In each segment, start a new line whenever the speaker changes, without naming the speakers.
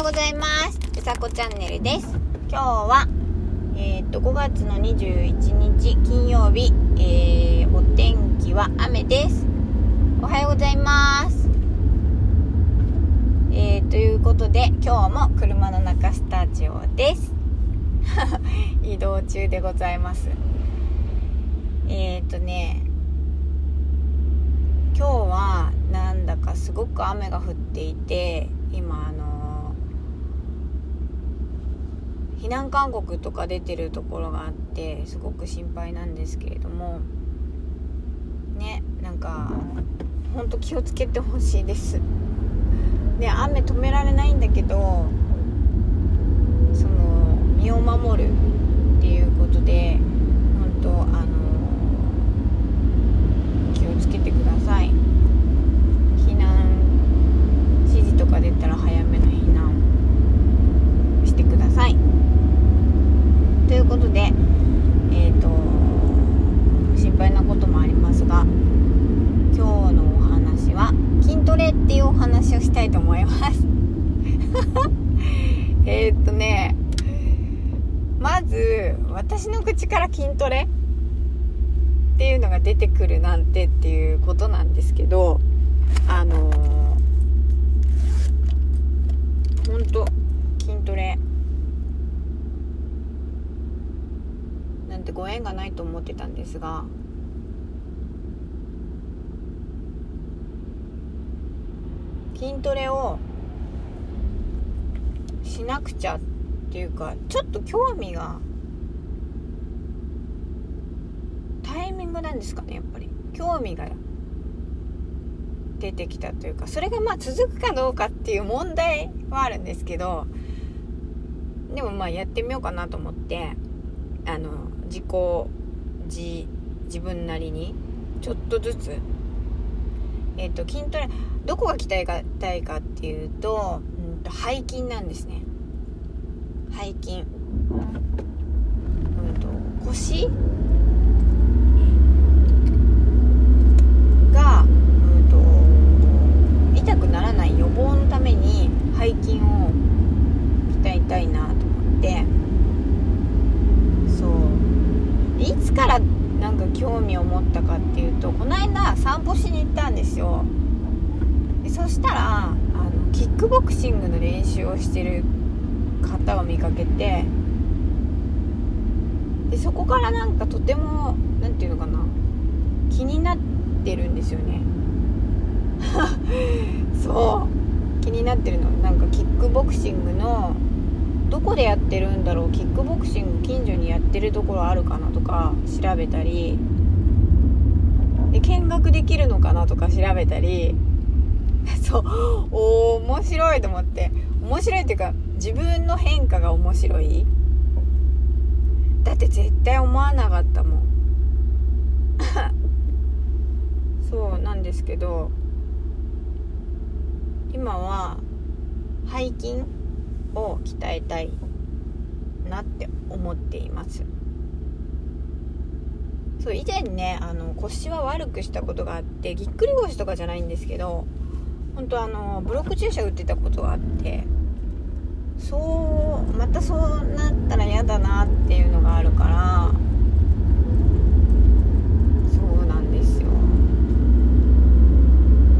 ようございます。うさこチャンネルです。今日はえっ、と5月の21日金曜日、えー、お天気は雨です。おはようございます。えー、ということで今日も車の中スタジオです。移動中でございます。えっ、とね今日はなんだかすごく雨が降っていて今あの避難勧告とか出てるところがあってすごく心配なんですけれども。ねなんかほんと気をつけてほしいです。で雨止められないんだけどその身を守るっていうことで本当あの気をつけてください避難指示とか出たら早めの避難してくださいということでえっ、と心配なこともありますが今日のお話は筋トレっていうお話をしたと思います。えっとねまず私の口から筋トレ？っていうのが出てくるなんてっていうことなんですけどあのー、ほんと筋トレ。なんてご縁がないと思ってたんですが筋トレをしなくちゃっていうかちょっと興味がタイミングなんですかねやっぱり。興味が出てきたというかそれがまあ続くかどうかっていう問題はあるんですけどでもまあやってみようかなと思ってあの自己自自分なりにちょっとずつえっ、と筋トレどこが鍛えたいかっていうと,、うんと背筋なんですね。背筋。うんと腰？が、うんと、痛くならない予防のために背筋を鍛えたいなと思って。そう。いつからなんか興味を持ったかっていうとこの間散歩しに行ったんですよ。そしたらあのキックボクシングの練習をしてる方を見かけてでそこからなんかとても何て言うのかな気になってるんですよね。そう。気になってるの。なんかキックボクシングのどこでやってるんだろう？キックボクシング近所にやってるところあるかなとか調べたりで見学できるのかなとか調べたり そうお面白いと思って。面白いっていうか自分の変化が面白い。だって絶対思わなかったもん。そうなんですけど今は背筋を鍛えたいなって思っています。そう以前ねあの腰は悪くしたことがあってぎっくり腰とかじゃないんですけど本当あのブロック注射打ってたことがあってそうまたそうなったら嫌だなっていうのがあるからそうなんですよ。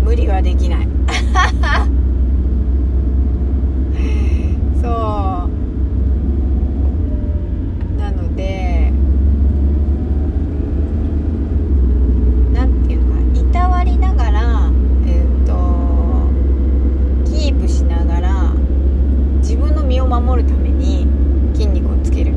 無理はできない そうなのでなんていうのかないたわりながらえっ、とキープしながら自分の身を守るために筋肉をつける。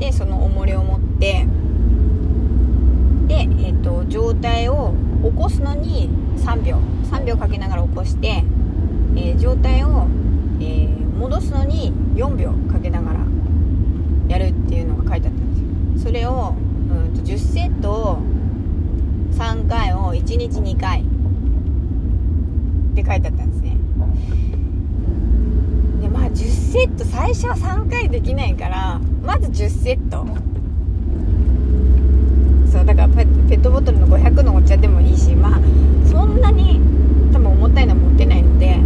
でその重りを持ってで、えー、と状態を起こすのに3秒。3秒かけながら起こして、えー状態を、えー戻すのに4秒かけながらやるっていうのが書いてあったんですよ。それを、うん、と10セットを3回を1日2回って書いてあったんですねでまあ10セット最初は3回できないからまず10セット。そうだからペペットボトルの500のお茶でもいいしまあそんなに多分重たいの持ってないので。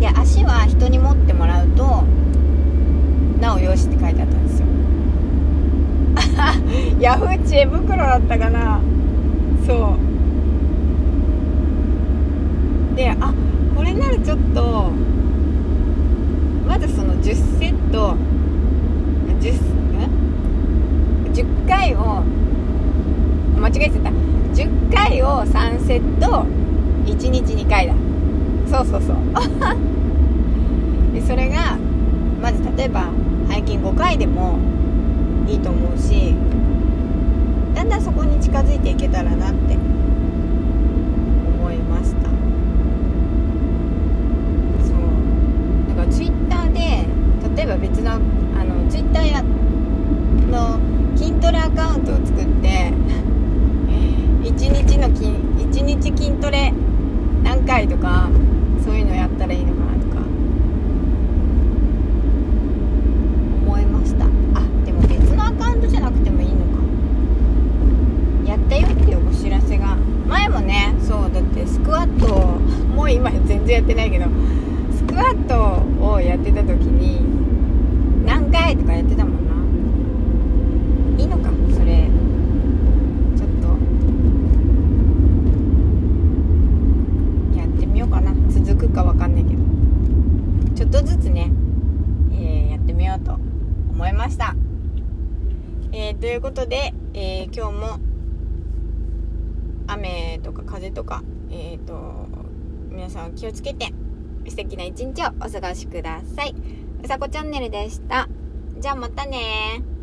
で足は人に持ってもらうとなおよしって書いてあったんですよ。ヤフー知恵袋だったかな。そう。であこれならちょっとまずその10セット 10, ん10回を間違えてた。10回を3セット1日2回だ。そうそうそう。でそれがまず例えば背筋5回でもいいと思うしだんだんそこに近づいていけたらなって思いましたそうだからツイッターで例えば別のあのツイッターやの筋トレアカウントを作って 1日の筋1日筋トレ何回とかそういうのやったらいいのかなとか思いました。あでも別のアカウントじゃなくてもいいのか。やったよっていうお知らせが。前もねそうだってスクワットをもう今全然やってないけどスクワットをやってた時に何回とかやってたもんな。いいのかそれ。ちょっと。やってみようかな。続くかわかんないけど。ちょっとずつね、えーやってみようと思いました。えーということで、えー今日も雨とか風とかえっ、と皆さん気をつけて素敵な一日をお過ごしください。うさこチャンネルでした。じゃあまたね